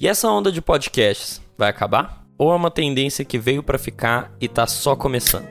E essa onda de podcasts vai acabar? Ou é uma tendência que veio para ficar e tá só começando?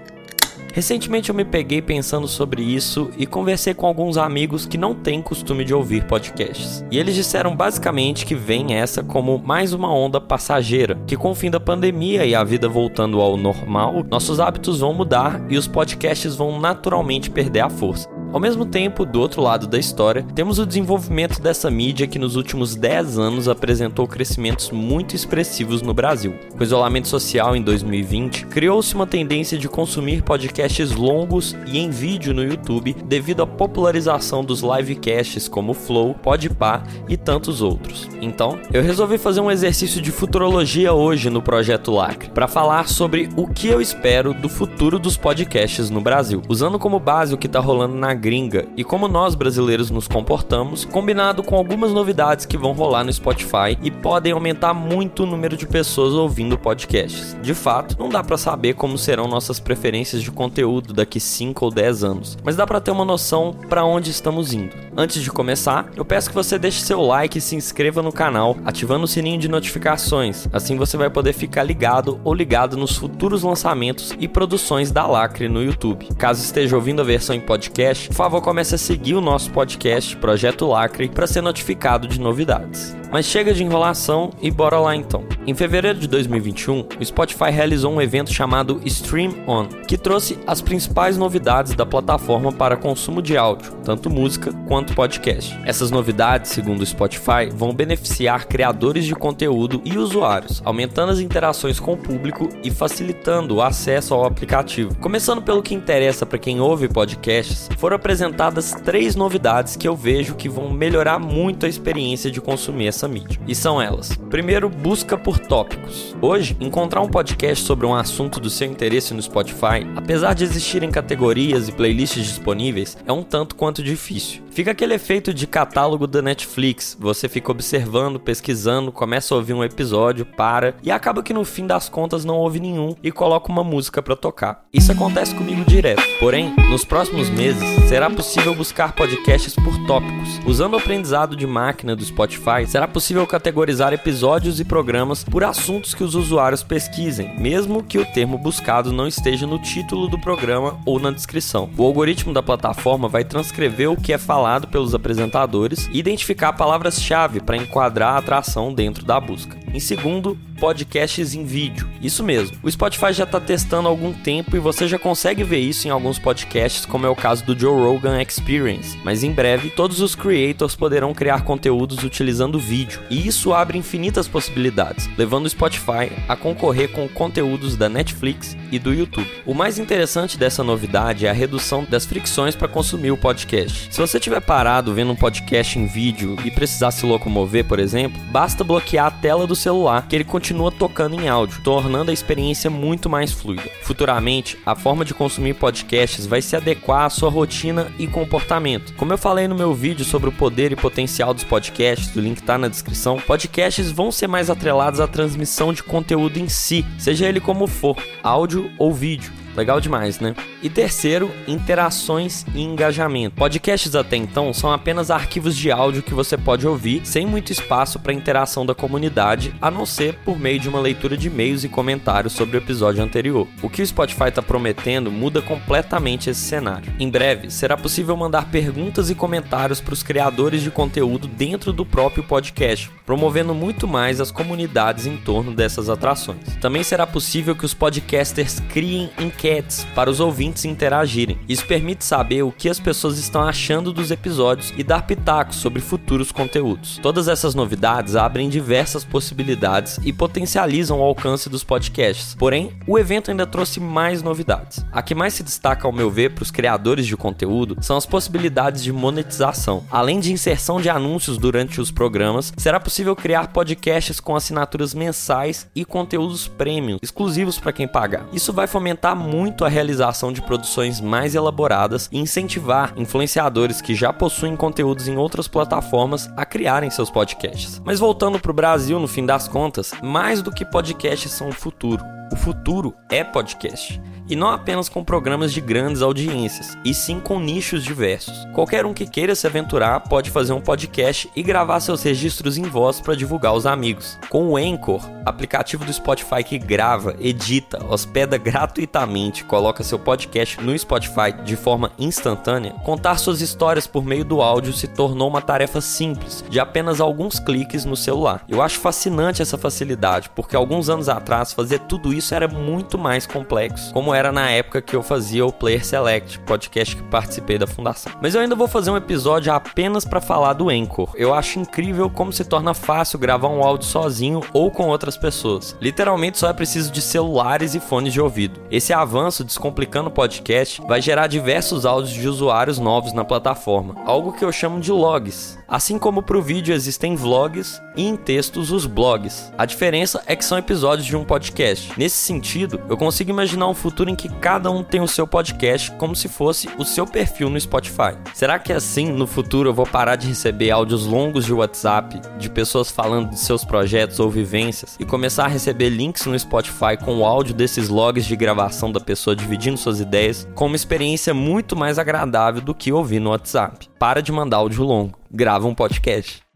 Recentemente eu me peguei pensando sobre isso e conversei com alguns amigos que não têm costume de ouvir podcasts. E eles disseram basicamente que vem essa como mais uma onda passageira, que com o fim da pandemia e a vida voltando ao normal, nossos hábitos vão mudar e os podcasts vão naturalmente perder a força. Ao mesmo tempo, do outro lado da história, temos o desenvolvimento dessa mídia que nos últimos 10 anos apresentou crescimentos muito expressivos no Brasil. Com o isolamento social em 2020, criou-se uma tendência de consumir podcasts longos e em vídeo no YouTube devido à popularização dos livecasts como Flow, Podpah e tantos outros. Então, eu resolvi fazer um exercício de futurologia hoje no projeto Lacre, para falar sobre o que eu espero do futuro dos podcasts no Brasil, usando como base o que está rolando na gringa e como nós brasileiros nos comportamos, combinado com algumas novidades que vão rolar no Spotify e podem aumentar muito o número de pessoas ouvindo podcasts. De fato, não dá para saber como serão nossas preferências de conteúdo daqui 5 ou 10 anos, mas dá para ter uma noção para onde estamos indo. Antes de começar, eu peço que você deixe seu like e se inscreva no canal, ativando o sininho de notificações. Assim você vai poder ficar ligado ou ligado nos futuros lançamentos e produções da Lacre no YouTube. Caso esteja ouvindo a versão em podcast, por favor, comece a seguir o nosso podcast Projeto Lacre para ser notificado de novidades. Mas chega de enrolação e bora lá então. Em fevereiro de 2021, o Spotify realizou um evento chamado Stream On, que trouxe as principais novidades da plataforma para consumo de áudio, tanto música quanto podcast. Essas novidades, segundo o Spotify, vão beneficiar criadores de conteúdo e usuários, aumentando as interações com o público e facilitando o acesso ao aplicativo. Começando pelo que interessa para quem ouve podcasts, foram apresentadas três novidades que eu vejo que vão melhorar muito a experiência de consumir mídia. E são elas: primeiro, busca por tópicos. Hoje, encontrar um podcast sobre um assunto do seu interesse no Spotify, apesar de existirem categorias e playlists disponíveis, é um tanto quanto difícil. Fica aquele efeito de catálogo da Netflix. Você fica observando, pesquisando, começa a ouvir um episódio, para e acaba que no fim das contas não ouve nenhum e coloca uma música para tocar. Isso acontece comigo direto. Porém, nos próximos meses será possível buscar podcasts por tópicos. Usando o aprendizado de máquina do Spotify, será possível categorizar episódios e programas por assuntos que os usuários pesquisem, mesmo que o termo buscado não esteja no título do programa ou na descrição. O algoritmo da plataforma vai transcrever o que é falado pelos apresentadores e identificar palavras-chave para enquadrar a atração dentro da busca. Em segundo, podcasts em vídeo. Isso mesmo. O Spotify já está testando há algum tempo e você já consegue ver isso em alguns podcasts, como é o caso do Joe Rogan Experience. Mas em breve, todos os creators poderão criar conteúdos utilizando vídeo. E isso abre infinitas possibilidades, levando o Spotify a concorrer com conteúdos da Netflix e do YouTube. O mais interessante dessa novidade é a redução das fricções para consumir o podcast. Se você estiver parado vendo um podcast em vídeo e precisar se locomover, por exemplo, basta bloquear a tela do celular que ele continua tocando em áudio, tornando a experiência muito mais fluida. Futuramente, a forma de consumir podcasts vai se adequar à sua rotina e comportamento. Como eu falei no meu vídeo sobre o poder e potencial dos podcasts, o link está na descrição, podcasts vão ser mais atrelados à transmissão de conteúdo em si, seja ele como for, áudio ou vídeo. Legal demais, né? E terceiro, interações e engajamento. Podcasts até então são apenas arquivos de áudio que você pode ouvir sem muito espaço para interação da comunidade, a não ser por meio de uma leitura de e-mails e comentários sobre o episódio anterior. O que o Spotify está prometendo muda completamente esse cenário. Em breve, será possível mandar perguntas e comentários para os criadores de conteúdo dentro do próprio podcast, promovendo muito mais as comunidades em torno dessas atrações. Também será possível que os podcasters criem enquetes enquetes para os ouvintes interagirem. Isso permite saber o que as pessoas estão achando dos episódios e dar pitacos sobre futuros conteúdos. Todas essas novidades abrem diversas possibilidades e potencializam o alcance dos podcasts. Porém, o evento ainda trouxe mais novidades. A que mais se destaca, ao meu ver, para os criadores de conteúdo são as possibilidades de monetização. Além de inserção de anúncios durante os programas, será possível criar podcasts com assinaturas mensais e conteúdos premium exclusivos para quem pagar. Isso vai fomentar muito muito a realização de produções mais elaboradas e incentivar influenciadores que já possuem conteúdos em outras plataformas a criarem seus podcasts. Mas voltando para o Brasil, no fim das contas, mais do que podcasts são o futuro. O futuro é podcast. E não apenas com programas de grandes audiências, e sim com nichos diversos. Qualquer um que queira se aventurar pode fazer um podcast e gravar seus registros em voz para divulgar aos amigos. Com o Anchor, aplicativo do Spotify que grava, edita, hospeda gratuitamente, coloca seu podcast no Spotify de forma instantânea, contar suas histórias por meio do áudio se tornou uma tarefa simples, de apenas alguns cliques no celular. Eu acho fascinante essa facilidade, porque alguns anos atrás fazer tudo isso era muito mais complexo, como era na época que eu fazia o Player Select, podcast que participei da fundação. Mas eu ainda vou fazer um episódio apenas para falar do Anchor. Eu acho incrível como se torna fácil gravar um áudio sozinho ou com outras pessoas. Literalmente só é preciso de celulares e fones de ouvido. Esse avanço descomplicando o podcast vai gerar diversos áudios de usuários novos na plataforma, algo que eu chamo de logs. Assim como para o vídeo existem vlogs e em textos os blogs. A diferença é que são episódios de um podcast. Nesse sentido, eu consigo imaginar um futuro em que cada um tem o seu podcast como se fosse o seu perfil no Spotify. Será que assim no futuro eu vou parar de receber áudios longos de WhatsApp de pessoas falando de seus projetos ou vivências e começar a receber links no Spotify com o áudio desses logs de gravação da pessoa dividindo suas ideias com uma experiência muito mais agradável do que ouvir no WhatsApp? Para de mandar áudio longo, grava um podcast.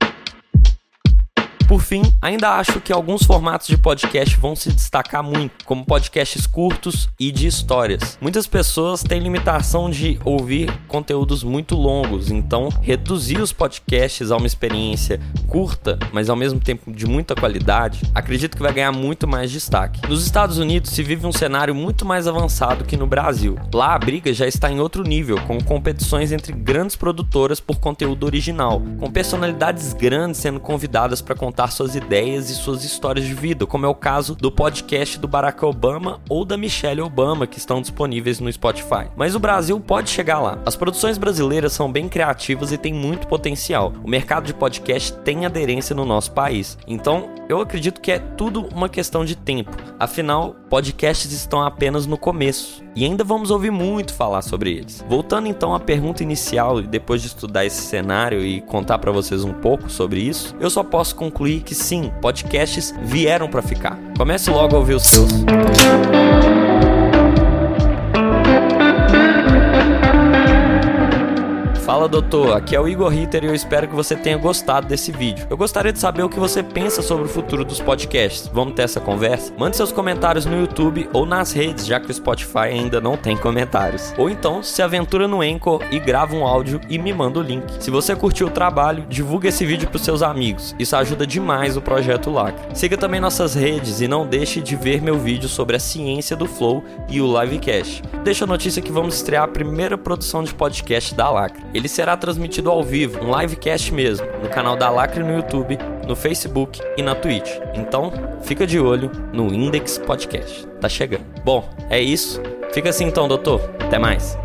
Por fim, ainda acho que alguns formatos de podcast vão se destacar muito, como podcasts curtos e de histórias. Muitas pessoas têm limitação de ouvir conteúdos muito longos, então reduzir os podcasts a uma experiência curta, mas ao mesmo tempo de muita qualidade, acredito que vai ganhar muito mais destaque. Nos Estados Unidos se vive um cenário muito mais avançado que no Brasil. Lá a briga já está em outro nível, com competições entre grandes produtoras por conteúdo original, com personalidades grandes sendo convidadas para contar suas ideias e suas histórias de vida, como é o caso do podcast do Barack Obama ou da Michelle Obama, que estão disponíveis no Spotify. Mas o Brasil pode chegar lá. As produções brasileiras são bem criativas e têm muito potencial. O mercado de podcast tem aderência no nosso país. Então, eu acredito que é tudo uma questão de tempo. Afinal, podcasts estão apenas no começo e ainda vamos ouvir muito falar sobre eles. Voltando então à pergunta inicial e depois de estudar esse cenário e contar para vocês um pouco sobre isso, eu só posso concluir que sim, podcasts vieram para ficar. Comece logo a ouvir os seus. Fala doutor, aqui é o Igor Ritter e eu espero que você tenha gostado desse vídeo. Eu gostaria de saber o que você pensa sobre o futuro dos podcasts. Vamos ter essa conversa? Mande seus comentários no YouTube ou nas redes, já que o Spotify ainda não tem comentários. Ou então se aventura no Anchor e grava um áudio e me manda o link. Se você curtiu o trabalho, divulgue esse vídeo para seus amigos. Isso ajuda demais o projeto Lacre. Siga também nossas redes e não deixe de ver meu vídeo sobre a ciência do Flow e o Livecast. Deixa a notícia que vamos estrear a primeira produção de podcast da Lacre ele será transmitido ao vivo, um livecast mesmo, no canal da Lacre no YouTube, no Facebook e na Twitch. Então, fica de olho no Index Podcast. Tá chegando. Bom, é isso. Fica assim então, doutor. Até mais.